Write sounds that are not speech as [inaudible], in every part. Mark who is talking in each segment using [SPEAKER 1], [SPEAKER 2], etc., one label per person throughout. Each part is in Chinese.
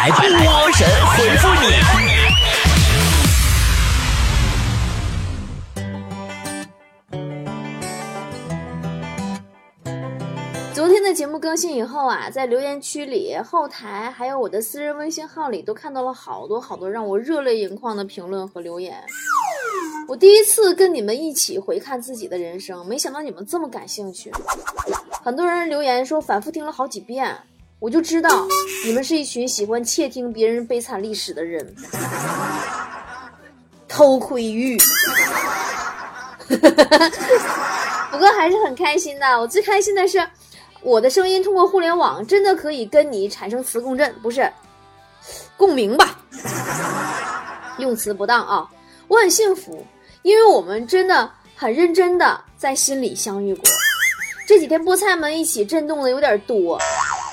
[SPEAKER 1] 来，波神回复你。
[SPEAKER 2] 昨天的节目更新以后啊，在留言区里、后台还有我的私人微信号里，都看到了好多好多让我热泪盈眶的评论和留言。我第一次跟你们一起回看自己的人生，没想到你们这么感兴趣。很多人留言说反复听了好几遍，我就知道你们是一群喜欢窃听别人悲惨历史的人。偷窥欲。[laughs] 不过还是很开心的。我最开心的是，我的声音通过互联网真的可以跟你产生磁共振，不是共鸣吧？用词不当啊！我很幸福。因为我们真的很认真的在心里相遇过，这几天菠菜们一起震动的有点多，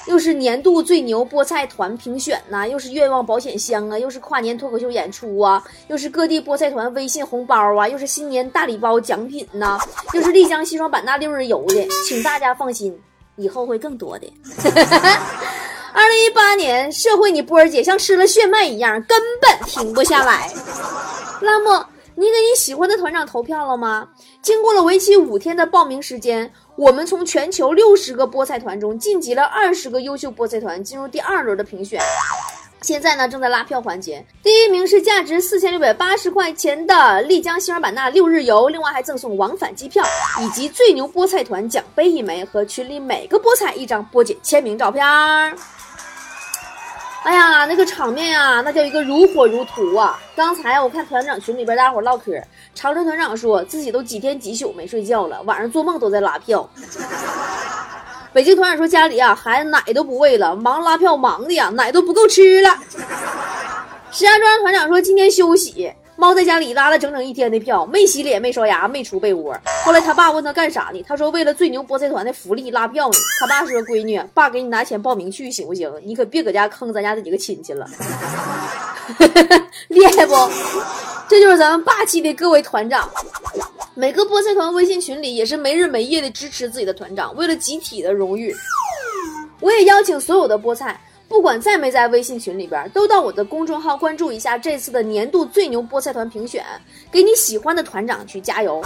[SPEAKER 2] 又是年度最牛菠菜团评选呐，又是愿望保险箱啊，又是跨年脱口秀演出啊，又是各地菠菜团微信红包啊，又是新年大礼包奖品呐，又是丽江西双版纳六日游的，请大家放心，以后会更多的。[laughs] 二零一八年，社会你波儿姐像吃了炫迈一样，根本停不下来。那么。你给你喜欢的团长投票了吗？经过了为期五天的报名时间，我们从全球六十个菠菜团中晋级了二十个优秀菠菜团，进入第二轮的评选。现在呢，正在拉票环节。第一名是价值四千六百八十块钱的丽江西双版纳六日游，另外还赠送往返机票以及最牛菠菜团奖杯一枚和群里每个菠菜一张波姐签名照片。哎呀，那个场面啊，那叫一个如火如荼啊！刚才我看团长群里边大伙唠嗑，长春团长说自己都几天几宿没睡觉了，晚上做梦都在拉票。北京团长说家里啊孩子奶都不喂了，忙拉票忙的呀奶都不够吃了。石家庄团长说今天休息。猫在家里拉了整整一天的票，没洗脸，没刷牙，没出被窝。后来他爸问他干啥呢？他说为了最牛菠菜团的福利拉票呢。他爸说：“闺女，爸给你拿钱报名去行不行？你可别搁家坑咱家这几个亲戚了。”厉害不？这就是咱们霸气的各位团长。每个菠菜团微信群里也是没日没夜的支持自己的团长，为了集体的荣誉，我也邀请所有的菠菜。不管在没在微信群里边，都到我的公众号关注一下这次的年度最牛菠菜团评选，给你喜欢的团长去加油。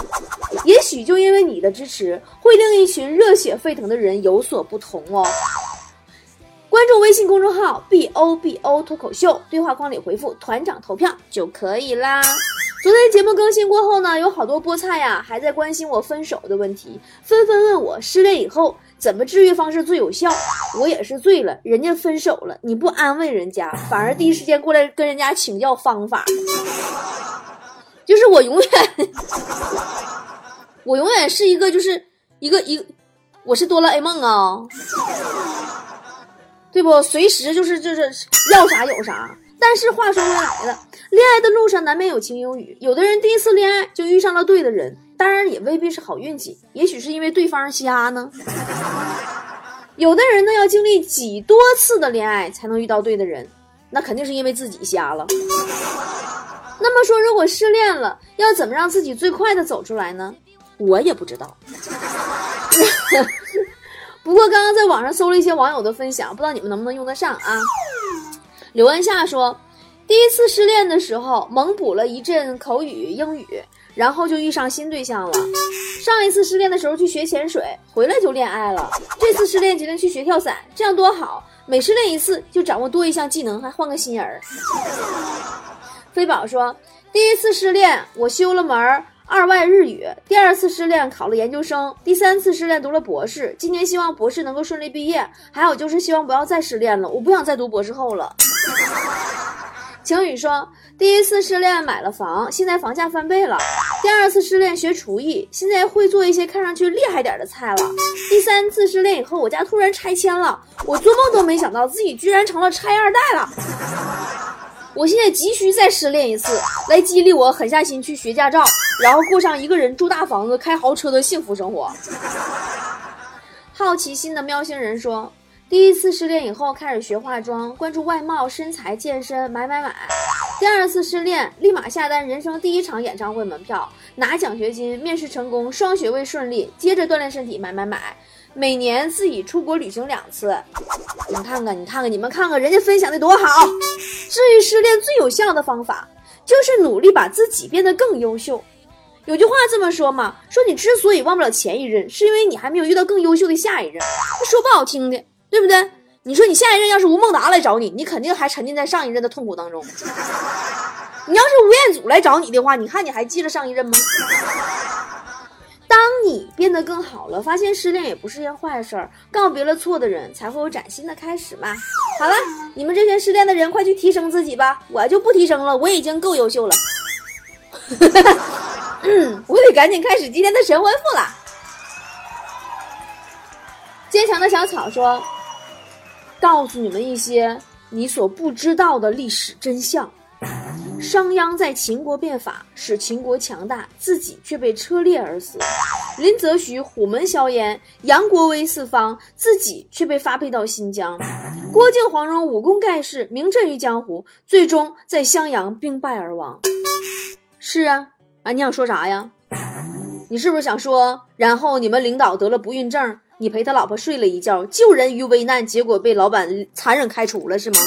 [SPEAKER 2] 也许就因为你的支持，会令一群热血沸腾的人有所不同哦。关注微信公众号 b o b o 脱口秀，对话框里回复“团长投票”就可以啦。昨天节目更新过后呢，有好多菠菜呀还在关心我分手的问题，纷纷问我失恋以后。怎么治愈方式最有效？我也是醉了，人家分手了，你不安慰人家，反而第一时间过来跟人家请教方法。就是我永远，[laughs] 我永远是一个，就是一个一，我是哆啦 A 梦啊，对不？随时就是就是要啥有啥。但是话说回来了，恋爱的路上难免有晴有雨，有的人第一次恋爱就遇上了对的人。当然也未必是好运气，也许是因为对方瞎呢。[laughs] 有的人呢要经历几多次的恋爱才能遇到对的人，那肯定是因为自己瞎了。那么说，如果失恋了，要怎么让自己最快的走出来呢？我也不知道。[laughs] 不过刚刚在网上搜了一些网友的分享，不知道你们能不能用得上啊？刘安夏说，第一次失恋的时候猛补了一阵口语英语。然后就遇上新对象了。上一次失恋的时候去学潜水，回来就恋爱了。这次失恋决定去学跳伞，这样多好！每失恋一次就掌握多一项技能，还换个新人。飞宝说，第一次失恋我修了门二外日语，第二次失恋考了研究生，第三次失恋读了博士。今年希望博士能够顺利毕业，还有就是希望不要再失恋了，我不想再读博士后了。[laughs] 晴雨说：“第一次失恋买了房，现在房价翻倍了。第二次失恋学厨艺，现在会做一些看上去厉害点的菜了。第三次失恋以后，我家突然拆迁了，我做梦都没想到自己居然成了拆二代了。我现在急需再失恋一次，来激励我狠下心去学驾照，然后过上一个人住大房子、开豪车的幸福生活。”好奇心的喵星人说。第一次失恋以后，开始学化妆，关注外貌、身材、健身，买买买。第二次失恋，立马下单人生第一场演唱会门票，拿奖学金，面试成功，双学位顺利，接着锻炼身体，买买买。每年自己出国旅行两次。你看看，你看看，你们看看人家分享的多好。治愈失恋最有效的方法就是努力把自己变得更优秀。有句话这么说嘛，说你之所以忘不了前一任，是因为你还没有遇到更优秀的下一任。说不好听的，对不对？你说你下一任要是吴孟达来找你，你肯定还沉浸在上一任的痛苦当中。你要是吴彦祖来找你的话，你看你还记得上一任吗？当你变得更好了，发现失恋也不是件坏事儿，告别了错的人，才会有崭新的开始嘛。好了，你们这些失恋的人，快去提升自己吧，我就不提升了，我已经够优秀了。嗯，[coughs] 我得赶紧开始今天的神回复了。坚强的小草说：“告诉你们一些你所不知道的历史真相。”商鞅在秦国变法，使秦国强大，自己却被车裂而死；林则徐虎门销烟，扬国威四方，自己却被发配到新疆；郭靖黄蓉武功盖世，名震于江湖，最终在襄阳兵败而亡。是啊，啊，你想说啥呀？你是不是想说，然后你们领导得了不孕症，你陪他老婆睡了一觉，救人于危难，结果被老板残忍开除了，是吗？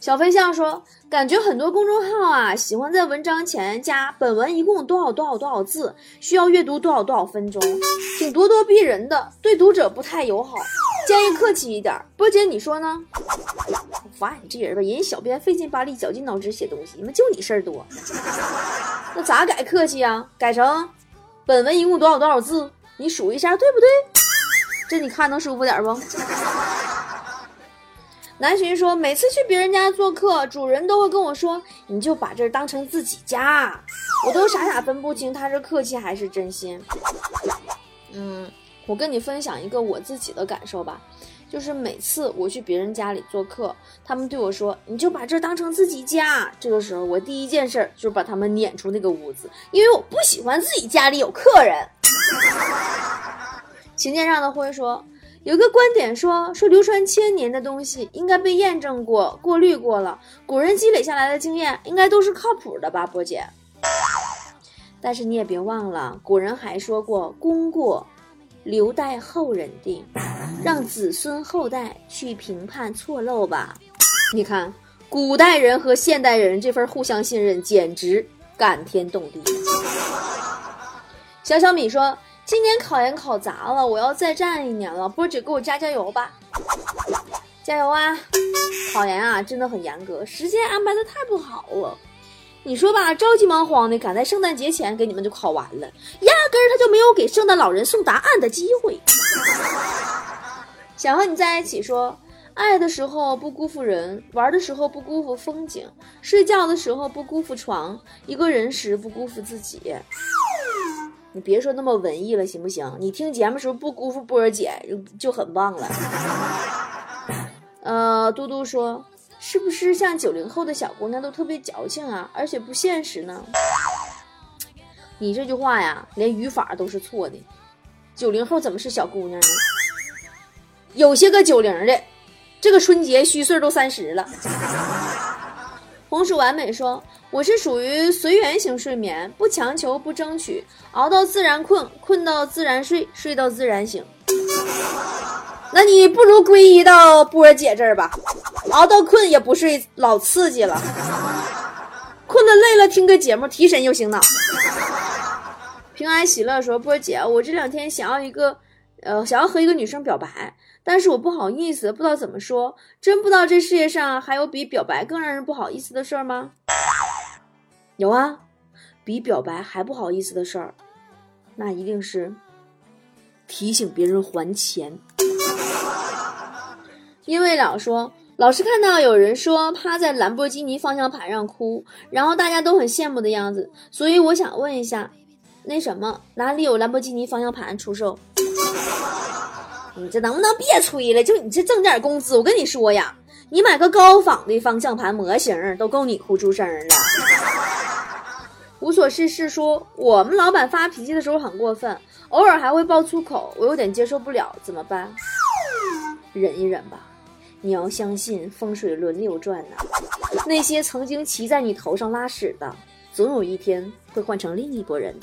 [SPEAKER 2] 小飞象说：“感觉很多公众号啊，喜欢在文章前加本文一共多少多少多少字，需要阅读多少多少分钟，挺咄咄逼人的，对读者不太友好。建议客气一点。波姐，你说呢？我发你这人吧，人家小编费劲巴力、绞尽脑汁写东西，你们就你事儿多。[laughs] 那咋改客气啊？改成本文一共多少多少字？你数一下，对不对？这你看能舒服点不？” [laughs] 南浔说：“每次去别人家做客，主人都会跟我说，你就把这儿当成自己家。我都傻傻分不清他是客气还是真心。嗯，我跟你分享一个我自己的感受吧，就是每次我去别人家里做客，他们对我说，你就把这当成自己家。这个时候，我第一件事就是把他们撵出那个屋子，因为我不喜欢自己家里有客人。” [laughs] 琴键上的灰说。有个观点说，说流传千年的东西应该被验证过、过滤过了，古人积累下来的经验应该都是靠谱的吧，波姐。但是你也别忘了，古人还说过“功过留待后人定”，让子孙后代去评判错漏吧。你看，古代人和现代人这份互相信任，简直感天动地。小小米说。今年考研考砸了，我要再战一年了。波姐给我加加油吧，加油啊！考研啊，真的很严格，时间安排的太不好了。你说吧，着急忙慌的赶在圣诞节前给你们就考完了，压根儿他就没有给圣诞老人送答案的机会。想和你在一起，说爱的时候不辜负人，玩的时候不辜负风景，睡觉的时候不辜负床，一个人时不辜负自己。你别说那么文艺了，行不行？你听节目时候不辜负波儿姐就很棒了。呃，嘟嘟说，是不是像九零后的小姑娘都特别矫情啊，而且不现实呢？你这句话呀，连语法都是错的。九零后怎么是小姑娘呢？有些个九零的，这个春节虚岁都三十了。红薯完美说：“我是属于随缘型睡眠，不强求，不争取，熬到自然困，困到自然睡，睡到自然醒。那你不如皈依到波儿姐这儿吧，熬到困也不睡，老刺激了。困了累了，听个节目提神又醒脑。平安喜乐说：波儿姐，我这两天想要一个，呃，想要和一个女生表白。”但是我不好意思，不知道怎么说，真不知道这世界上还有比表白更让人不好意思的事儿吗？有啊，比表白还不好意思的事儿，那一定是提醒别人还钱。因为老说，老是看到有人说趴在兰博基尼方向盘上哭，然后大家都很羡慕的样子，所以我想问一下，那什么哪里有兰博基尼方向盘出售？你这能不能别吹了？就你这挣点工资，我跟你说呀，你买个高仿的方向盘模型都够你哭出声了。无所事事说，我们老板发脾气的时候很过分，偶尔还会爆粗口，我有点接受不了，怎么办？忍一忍吧。你要相信风水轮流转呐，那些曾经骑在你头上拉屎的，总有一天会换成另一拨人。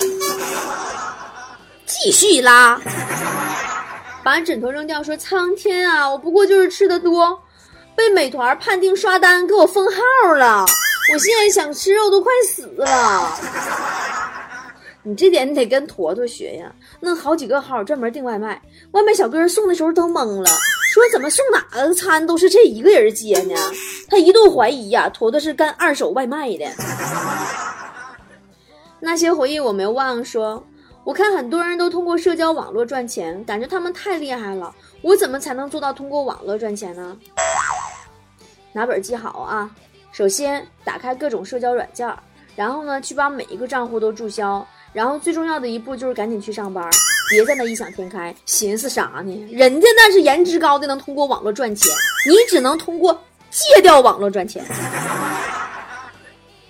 [SPEAKER 2] 继继续拉。把枕头扔掉，说苍天啊，我不过就是吃的多，被美团判定刷单，给我封号了。我现在想吃肉都快死了。你这点你得跟坨坨学呀，弄好几个号专门订外卖，外卖小哥送的时候都懵了，说怎么送哪个餐都是这一个人接呢？他一度怀疑呀，坨坨是干二手外卖的。[laughs] 那些回忆我没忘，说我看很多人都通过社交网络赚钱，感觉他们太厉害了，我怎么才能做到通过网络赚钱呢？拿本记好啊，首先打开各种社交软件，然后呢去把每一个账户都注销。然后最重要的一步就是赶紧去上班，别在那异想天开，寻思啥呢？人家那是颜值高的，能通过网络赚钱，你只能通过戒掉网络赚钱。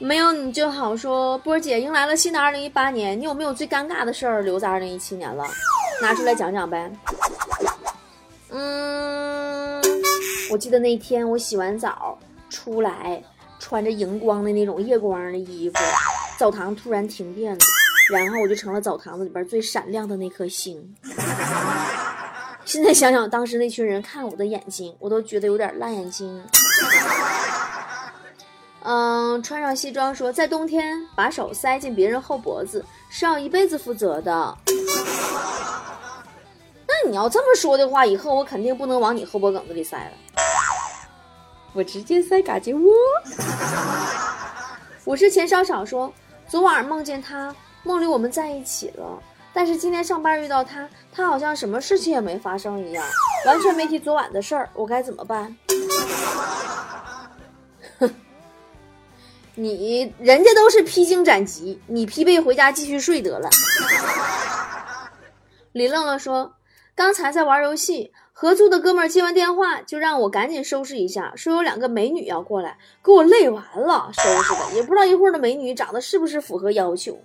[SPEAKER 2] 没有你就好说，波儿姐迎来了新的二零一八年，你有没有最尴尬的事儿留在二零一七年了？拿出来讲讲呗。嗯，我记得那天我洗完澡出来，穿着荧光的那种夜光的衣服，澡堂突然停电了。然后我就成了澡堂子里边最闪亮的那颗星。[laughs] 现在想想，当时那群人看我的眼睛，我都觉得有点辣眼睛。嗯，穿上西装说，在冬天把手塞进别人后脖子是要一辈子负责的。[laughs] 那你要这么说的话，以后我肯定不能往你后脖梗子里塞了，我直接塞嘎吱窝。[laughs] 我是钱少少说，昨晚梦见他。梦里我们在一起了，但是今天上班遇到他，他好像什么事情也没发生一样，完全没提昨晚的事儿，我该怎么办？你人家都是披荆斩棘，你疲惫回家继续睡得了。李乐乐说，刚才在玩游戏，合租的哥们接完电话就让我赶紧收拾一下，说有两个美女要过来，给我累完了，收拾的也不知道一会儿的美女长得是不是符合要求。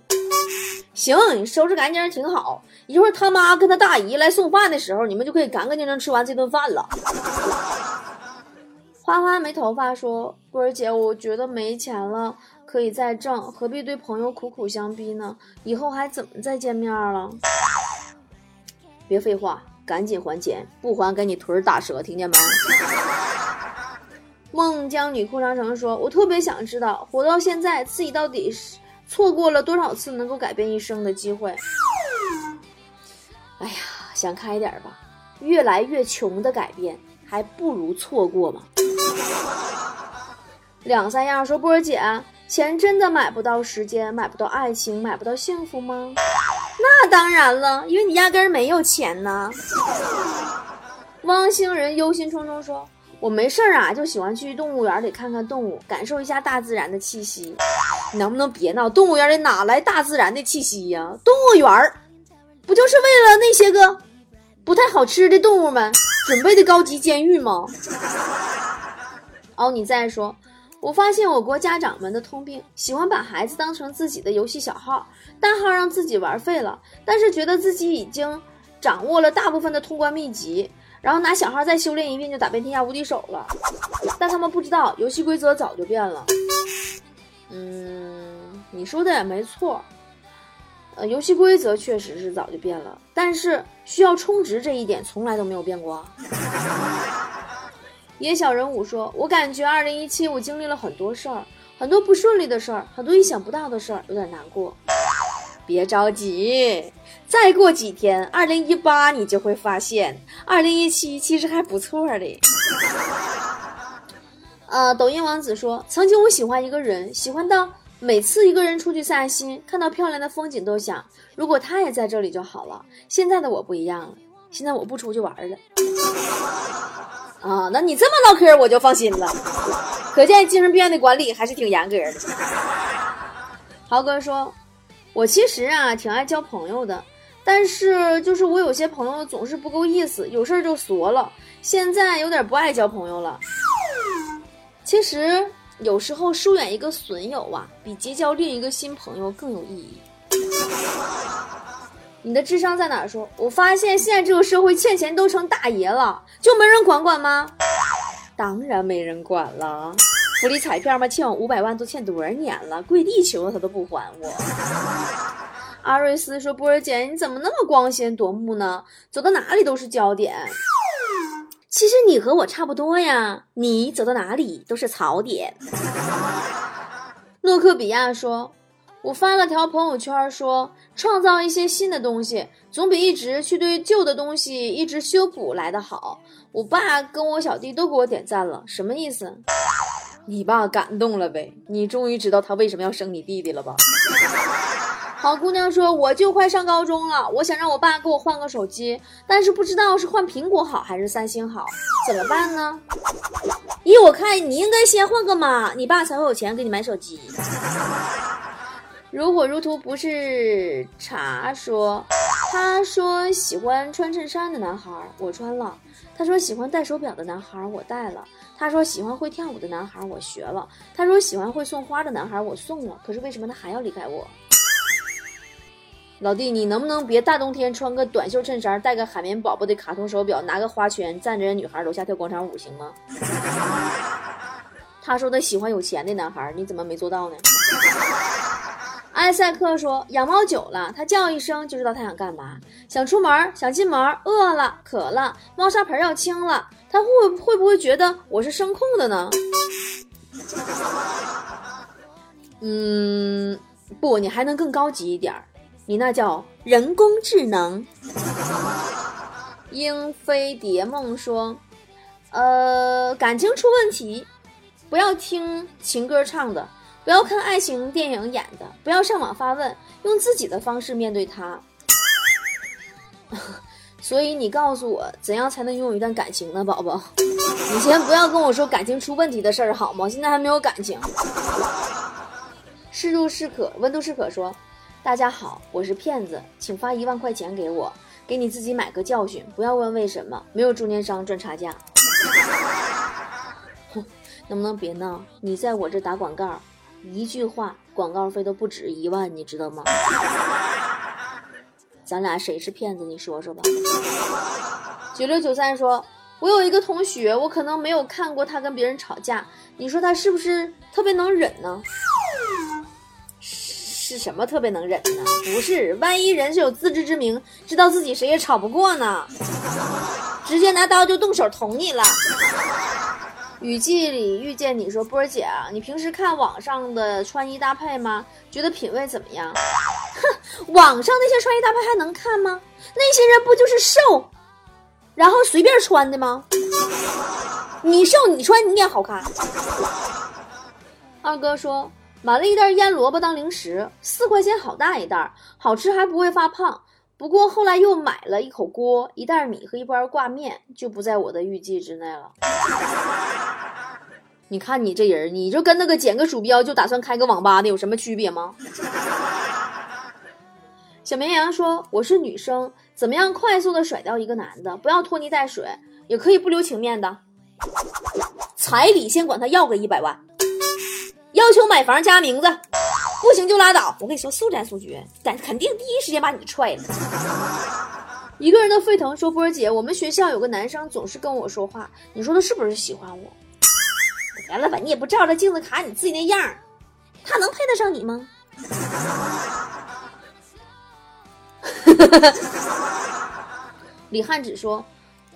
[SPEAKER 2] 行，你收拾干净挺好。一会儿他妈跟他大姨来送饭的时候，你们就可以干干净净吃完这顿饭了。花花没头发说：“波儿姐，我觉得没钱了，可以再挣，何必对朋友苦苦相逼呢？以后还怎么再见面了？”别废话，赶紧还钱，不还给你腿打折，听见没？孟姜女哭长城说：“我特别想知道，活到现在自己到底是……”错过了多少次能够改变一生的机会？哎呀，想开点吧，越来越穷的改变还不如错过嘛。两三样说波儿姐，钱真的买不到时间，买不到爱情，买不到幸福吗？那当然了，因为你压根儿没有钱呢。汪星人忧心忡忡说：“我没事儿啊，就喜欢去动物园里看看动物，感受一下大自然的气息。”能不能别闹？动物园里哪来大自然的气息呀？动物园儿不就是为了那些个不太好吃的动物们准备的高级监狱吗？哦，你再说，我发现我国家长们的通病，喜欢把孩子当成自己的游戏小号，大号让自己玩废了，但是觉得自己已经掌握了大部分的通关秘籍，然后拿小号再修炼一遍就打遍天下无敌手了。但他们不知道，游戏规则早就变了。嗯，你说的也没错，呃，游戏规则确实是早就变了，但是需要充值这一点从来都没有变过。[laughs] 野小人五说：“我感觉二零一七我经历了很多事儿，很多不顺利的事儿，很多意想不到的事儿，有点难过。别着急，再过几天，二零一八你就会发现，二零一七其实还不错的。[laughs] ”呃，抖音王子说，曾经我喜欢一个人，喜欢到每次一个人出去散心，看到漂亮的风景都想，如果他也在这里就好了。现在的我不一样了，现在我不出去玩了。啊，那你这么唠嗑，我就放心了。可见精神病院的管理还是挺严格的。豪哥说，我其实啊挺爱交朋友的，但是就是我有些朋友总是不够意思，有事就缩了。现在有点不爱交朋友了。其实有时候疏远一个损友啊，比结交另一个新朋友更有意义。你的智商在哪？说，我发现现在这个社会欠钱都成大爷了，就没人管管吗？当然没人管了。福利彩票嘛，欠我五百万都欠多少年了？跪地求他都不还我。阿瑞斯说：“波儿姐，你怎么那么光鲜夺目呢？走到哪里都是焦点。其实你和我差不多呀，你走到哪里都是槽点。[laughs] ”诺克比亚说：“我发了条朋友圈，说创造一些新的东西，总比一直去对旧的东西一直修补来的好。”我爸跟我小弟都给我点赞了，什么意思？你爸感动了呗？你终于知道他为什么要生你弟弟了吧？[laughs] 好姑娘说：“我就快上高中了，我想让我爸给我换个手机，但是不知道是换苹果好还是三星好，怎么办呢？”依我看，你应该先换个妈，你爸才会有钱给你买手机。如火如荼不是茶说，他说喜欢穿衬衫的男孩，我穿了；他说喜欢戴手表的男孩，我戴了；他说喜欢会跳舞的男孩，我学了；他说喜欢会送花的男孩，我送了。可是为什么他还要离开我？老弟，你能不能别大冬天穿个短袖衬衫，戴个海绵宝宝的卡通手表，拿个花圈，站着女孩楼下跳广场舞行吗？[laughs] 他说他喜欢有钱的男孩，你怎么没做到呢？艾赛克说养猫久了，它叫一声就知道它想干嘛，想出门，想进门，饿了，渴了，猫砂盆要清了，它会会不会觉得我是声控的呢？[laughs] 嗯，不，你还能更高级一点儿。你那叫人工智能。英飞蝶梦说：“呃，感情出问题，不要听情歌唱的，不要看爱情电影演的，不要上网发问，用自己的方式面对它。[laughs] 所以你告诉我，怎样才能拥有一段感情呢，宝宝？你先不要跟我说感情出问题的事儿好吗？现在还没有感情。适度适可，温度适可说。”大家好，我是骗子，请发一万块钱给我，给你自己买个教训，不要问为什么，没有中间商赚差价。[laughs] 哼，能不能别闹？你在我这打广告，一句话广告费都不止一万，你知道吗？咱俩谁是骗子？你说说吧。九六九三说，我有一个同学，我可能没有看过他跟别人吵架，你说他是不是特别能忍呢？是什么特别能忍呢？不是，万一人是有自知之明，知道自己谁也吵不过呢，直接拿刀就动手捅你了。雨季里遇见你说波儿姐啊，你平时看网上的穿衣搭配吗？觉得品味怎么样？哼，网上那些穿衣搭配还能看吗？那些人不就是瘦，然后随便穿的吗？你瘦你穿你也好看。二哥说。买了一袋腌萝卜当零食，四块钱好大一袋，好吃还不会发胖。不过后来又买了一口锅、一袋米和一包挂面，就不在我的预计之内了。你看你这人，你就跟那个捡个鼠标就打算开个网吧的有什么区别吗？小绵羊说：“我是女生，怎么样快速的甩掉一个男的？不要拖泥带水，也可以不留情面的。彩礼先管他要个一百万。”要求买房加名字，不行就拉倒。我跟你说，速战速决，但肯定第一时间把你踹了。一个人的沸腾说：“波儿姐，我们学校有个男生总是跟我说话，你说他是不是喜欢我？完了吧，你也不照着镜子卡你自己那样，他能配得上你吗？”李汉子说：“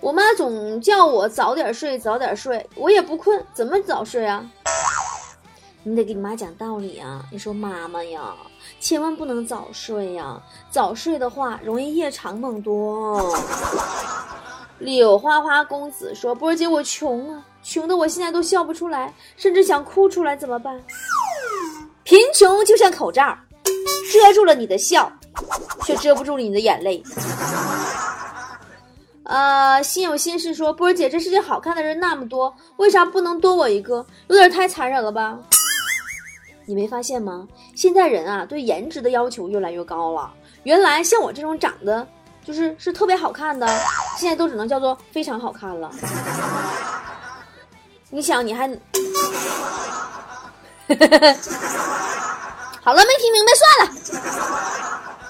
[SPEAKER 2] 我妈总叫我早点睡，早点睡，我也不困，怎么早睡啊？”你得给你妈讲道理啊！你说妈妈呀，千万不能早睡呀，早睡的话容易夜长梦多。[laughs] 柳花花公子说：“波儿姐，我穷啊，穷的我现在都笑不出来，甚至想哭出来，怎么办？贫穷就像口罩，遮住了你的笑，却遮不住你的眼泪。”呃，心有心事说：“波儿姐，这世界好看的人那么多，为啥不能多我一个？有点太残忍了吧？”你没发现吗？现在人啊，对颜值的要求越来越高了。原来像我这种长得就是是特别好看的，现在都只能叫做非常好看了。你想，你还好了，没听明白算了。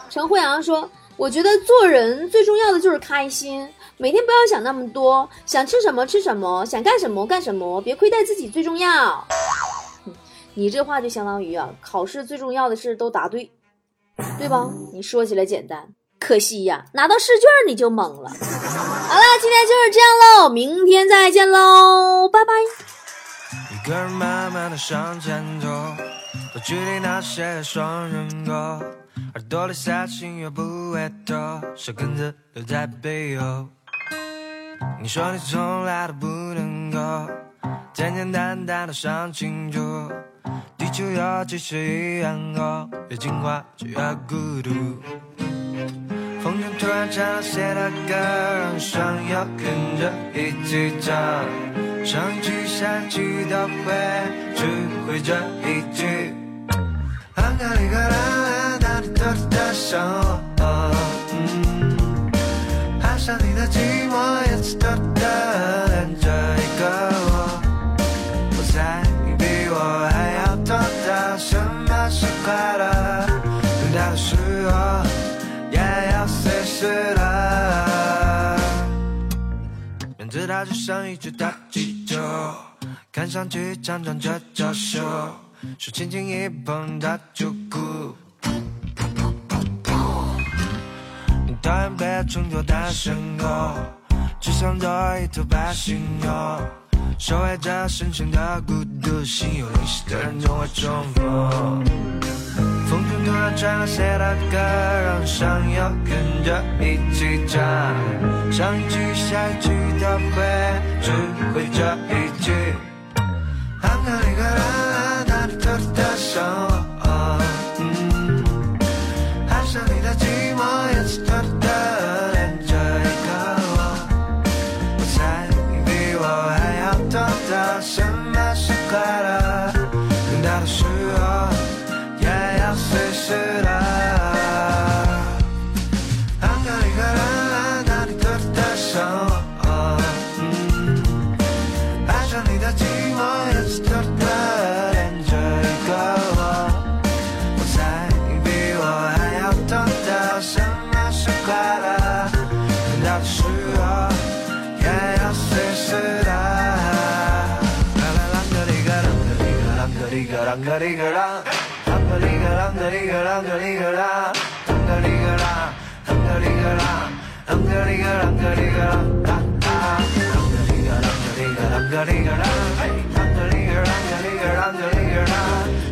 [SPEAKER 2] 陈慧阳说：“我觉得做人最重要的就是开心，每天不要想那么多，想吃什么吃什么，想干什么干什么，别亏待自己最重要。”你这话就相当于啊，考试最重要的事都答对，对吧？你说起来简单，可惜呀，拿到试卷你就懵了。好了，今天就是这样喽，明天再见喽，拜拜。
[SPEAKER 3] 一个人慢慢的向前走，不距离那些双人歌，耳朵里塞进乐不会多，小根子留在背后。你说你从来都不能够简简单单的想清楚，地球有几十亿人口，越进化就越孤独。风筝突然唱了谁的歌，让想要跟着一起唱，上一句下一句都会，只会这一句。啷个哩个啷啷，哪里都的想我，嗯，爱上你的寂寞，也次都快乐，最大的时候也要随时的。面对它就像一只大气球，看上去强壮着娇羞，手轻轻一碰它就哭。讨厌被衬托的深沟，只想做一头白犀牛，守卫着深深的孤独，心有灵犀的人总会重逢。风中突然传来谁的歌，让人想要跟着一起唱，上一句下一句都会，只会这一句。啷个哩个啷，啷个哩个啷个哩个啷个哩个啷，啷个哩个啷，啷个哩个啷，啷个哩个啷啷个哩个啷，啷个哩个啷个哩个啷个哩个啷，啷个哩个啷个哩个啷个哩个啷，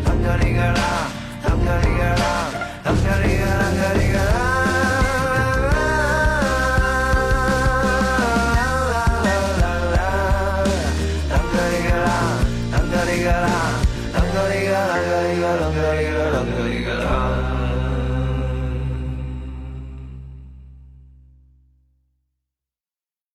[SPEAKER 3] 啷个哩个啷，啷个哩个啷，啷个哩个啷。